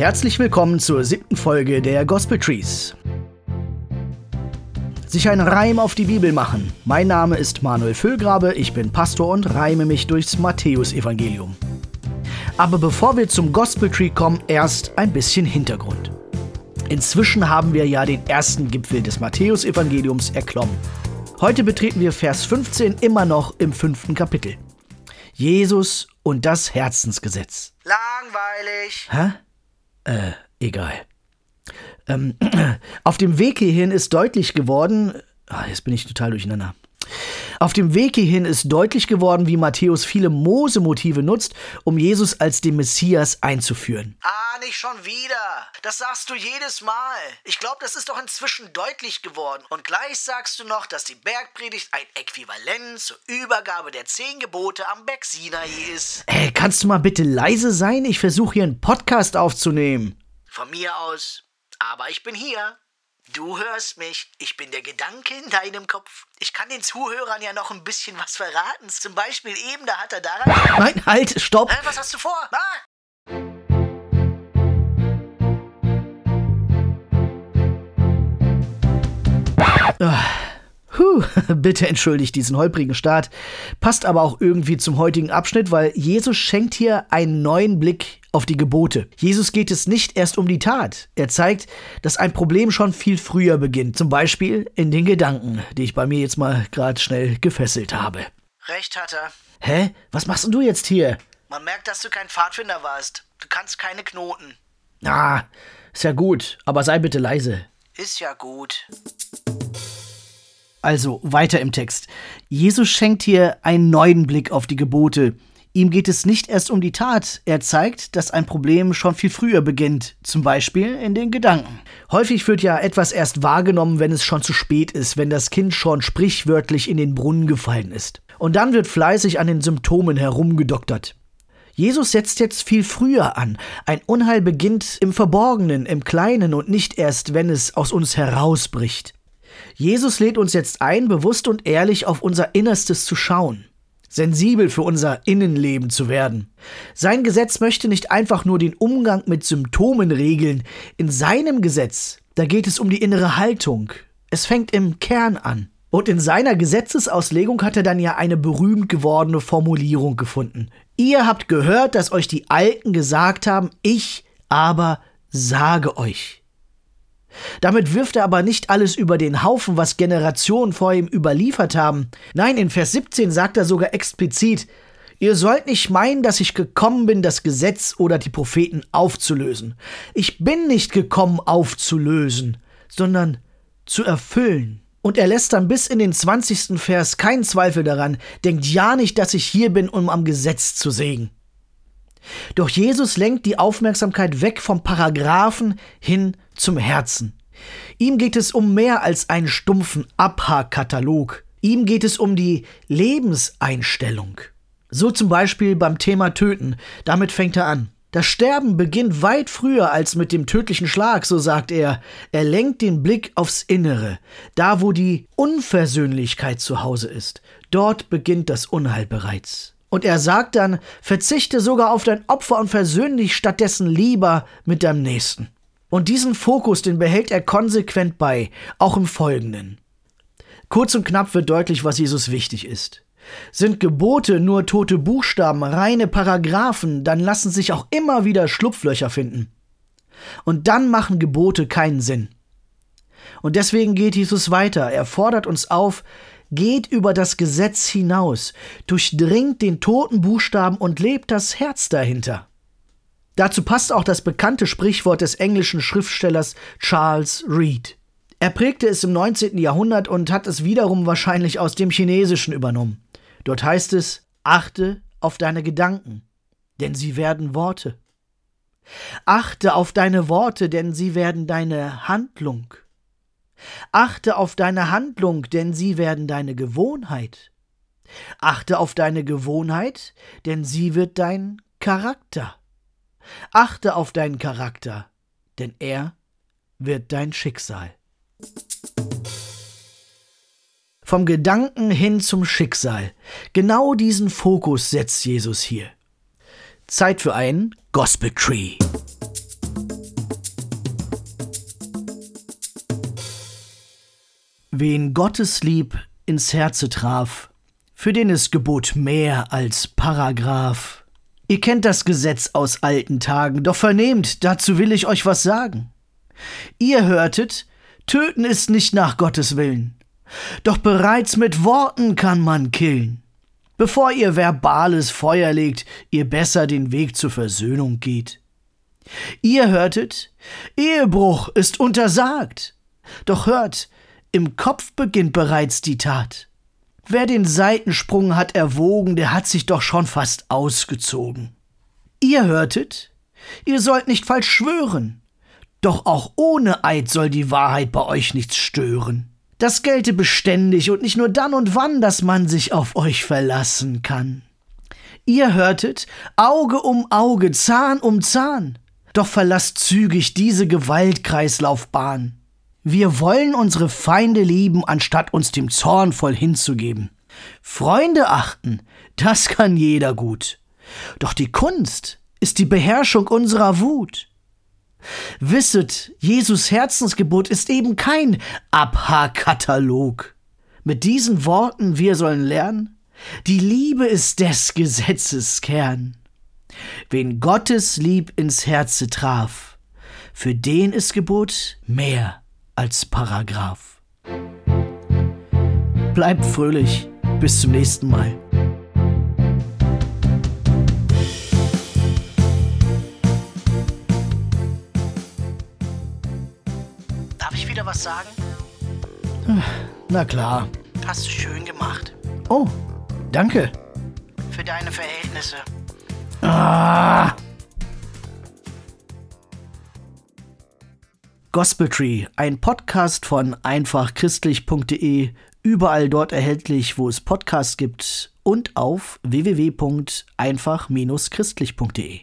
Herzlich willkommen zur siebten Folge der Gospel Trees. Sich ein Reim auf die Bibel machen. Mein Name ist Manuel Füllgrabe, ich bin Pastor und reime mich durchs Matthäusevangelium. Aber bevor wir zum Gospel Tree kommen, erst ein bisschen Hintergrund. Inzwischen haben wir ja den ersten Gipfel des Matthäusevangeliums erklommen. Heute betreten wir Vers 15 immer noch im fünften Kapitel. Jesus und das Herzensgesetz. Langweilig. Hä? Äh, egal. Ähm, auf dem Weg hierhin ist deutlich geworden. Ah, jetzt bin ich total durcheinander. Auf dem Weg hierhin ist deutlich geworden, wie Matthäus viele Mose-Motive nutzt, um Jesus als den Messias einzuführen. Ah, nicht schon wieder. Das sagst du jedes Mal. Ich glaube, das ist doch inzwischen deutlich geworden. Und gleich sagst du noch, dass die Bergpredigt ein Äquivalent zur Übergabe der zehn Gebote am Berg Sinai ist. Hey, kannst du mal bitte leise sein? Ich versuche hier einen Podcast aufzunehmen. Von mir aus. Aber ich bin hier. Du hörst mich. Ich bin der Gedanke in deinem Kopf. Ich kann den Zuhörern ja noch ein bisschen was verraten. Zum Beispiel eben, da hat er daran. Nein, halt, stopp! Hä, was hast du vor? Ah! Puh, bitte entschuldigt diesen holprigen Start. Passt aber auch irgendwie zum heutigen Abschnitt, weil Jesus schenkt hier einen neuen Blick auf die Gebote. Jesus geht es nicht erst um die Tat. Er zeigt, dass ein Problem schon viel früher beginnt. Zum Beispiel in den Gedanken, die ich bei mir jetzt mal gerade schnell gefesselt habe. Recht hat er. Hä? Was machst denn du jetzt hier? Man merkt, dass du kein Pfadfinder warst. Du kannst keine Knoten. Ah, ist ja gut, aber sei bitte leise. Ist ja gut. Also weiter im Text. Jesus schenkt hier einen neuen Blick auf die Gebote. Ihm geht es nicht erst um die Tat, er zeigt, dass ein Problem schon viel früher beginnt, zum Beispiel in den Gedanken. Häufig wird ja etwas erst wahrgenommen, wenn es schon zu spät ist, wenn das Kind schon sprichwörtlich in den Brunnen gefallen ist. Und dann wird fleißig an den Symptomen herumgedoktert. Jesus setzt jetzt viel früher an. Ein Unheil beginnt im Verborgenen, im Kleinen und nicht erst, wenn es aus uns herausbricht. Jesus lädt uns jetzt ein, bewusst und ehrlich auf unser Innerstes zu schauen, sensibel für unser Innenleben zu werden. Sein Gesetz möchte nicht einfach nur den Umgang mit Symptomen regeln. In seinem Gesetz, da geht es um die innere Haltung. Es fängt im Kern an. Und in seiner Gesetzesauslegung hat er dann ja eine berühmt gewordene Formulierung gefunden. Ihr habt gehört, dass euch die Alten gesagt haben, ich aber sage euch. Damit wirft er aber nicht alles über den Haufen, was Generationen vor ihm überliefert haben. Nein, in Vers 17 sagt er sogar explizit, Ihr sollt nicht meinen, dass ich gekommen bin, das Gesetz oder die Propheten aufzulösen. Ich bin nicht gekommen, aufzulösen, sondern zu erfüllen. Und er lässt dann bis in den 20. Vers keinen Zweifel daran, denkt ja nicht, dass ich hier bin, um am Gesetz zu sägen. Doch Jesus lenkt die Aufmerksamkeit weg vom Paragraphen hin zum Herzen. Ihm geht es um mehr als einen stumpfen Abhackkatalog. Ihm geht es um die Lebenseinstellung. So zum Beispiel beim Thema Töten. Damit fängt er an. Das Sterben beginnt weit früher als mit dem tödlichen Schlag, so sagt er. Er lenkt den Blick aufs Innere, da wo die Unversöhnlichkeit zu Hause ist. Dort beginnt das Unheil bereits. Und er sagt dann, verzichte sogar auf dein Opfer und versöhn dich stattdessen lieber mit deinem Nächsten. Und diesen Fokus, den behält er konsequent bei, auch im Folgenden. Kurz und knapp wird deutlich, was Jesus wichtig ist. Sind Gebote nur tote Buchstaben, reine Paragraphen, dann lassen sich auch immer wieder Schlupflöcher finden. Und dann machen Gebote keinen Sinn. Und deswegen geht Jesus weiter. Er fordert uns auf, geht über das Gesetz hinaus, durchdringt den toten Buchstaben und lebt das Herz dahinter. Dazu passt auch das bekannte Sprichwort des englischen Schriftstellers Charles Reed. Er prägte es im 19. Jahrhundert und hat es wiederum wahrscheinlich aus dem Chinesischen übernommen. Dort heißt es, achte auf deine Gedanken, denn sie werden Worte. Achte auf deine Worte, denn sie werden deine Handlung. Achte auf deine Handlung, denn sie werden deine Gewohnheit. Achte auf deine Gewohnheit, denn sie wird dein Charakter. Achte auf deinen Charakter, denn er wird dein Schicksal. Vom Gedanken hin zum Schicksal. Genau diesen Fokus setzt Jesus hier. Zeit für ein Gospel Tree. Wen Gottes Lieb ins Herze traf, für den ist Gebot mehr als Paragraph. Ihr kennt das Gesetz aus alten Tagen, doch vernehmt, dazu will ich euch was sagen. Ihr hörtet, töten ist nicht nach Gottes Willen, doch bereits mit Worten kann man killen. Bevor ihr verbales Feuer legt, ihr besser den Weg zur Versöhnung geht. Ihr hörtet, Ehebruch ist untersagt, doch hört, im Kopf beginnt bereits die Tat. Wer den Seitensprung hat erwogen, der hat sich doch schon fast ausgezogen. Ihr hörtet, ihr sollt nicht falsch schwören, doch auch ohne Eid soll die Wahrheit bei euch nichts stören. Das gelte beständig und nicht nur dann und wann, dass man sich auf euch verlassen kann. Ihr hörtet Auge um Auge, Zahn um Zahn, doch verlasst zügig diese Gewaltkreislaufbahn. Wir wollen unsere Feinde lieben, anstatt uns dem Zorn voll hinzugeben. Freunde achten, das kann jeder gut. Doch die Kunst ist die Beherrschung unserer Wut. Wisset, Jesus Herzensgebot ist eben kein Abhaarkatalog. Mit diesen Worten wir sollen lernen, die Liebe ist des Gesetzes Kern. Wen Gottes Lieb ins Herze traf, für den ist Gebot mehr als Paragraph. Bleibt fröhlich. Bis zum nächsten Mal. Darf ich wieder was sagen? Na klar. Hast du schön gemacht. Oh, danke. Für deine Verhältnisse. Ah! Gospel Tree, ein Podcast von einfachchristlich.de, überall dort erhältlich, wo es Podcasts gibt und auf www.einfach-christlich.de.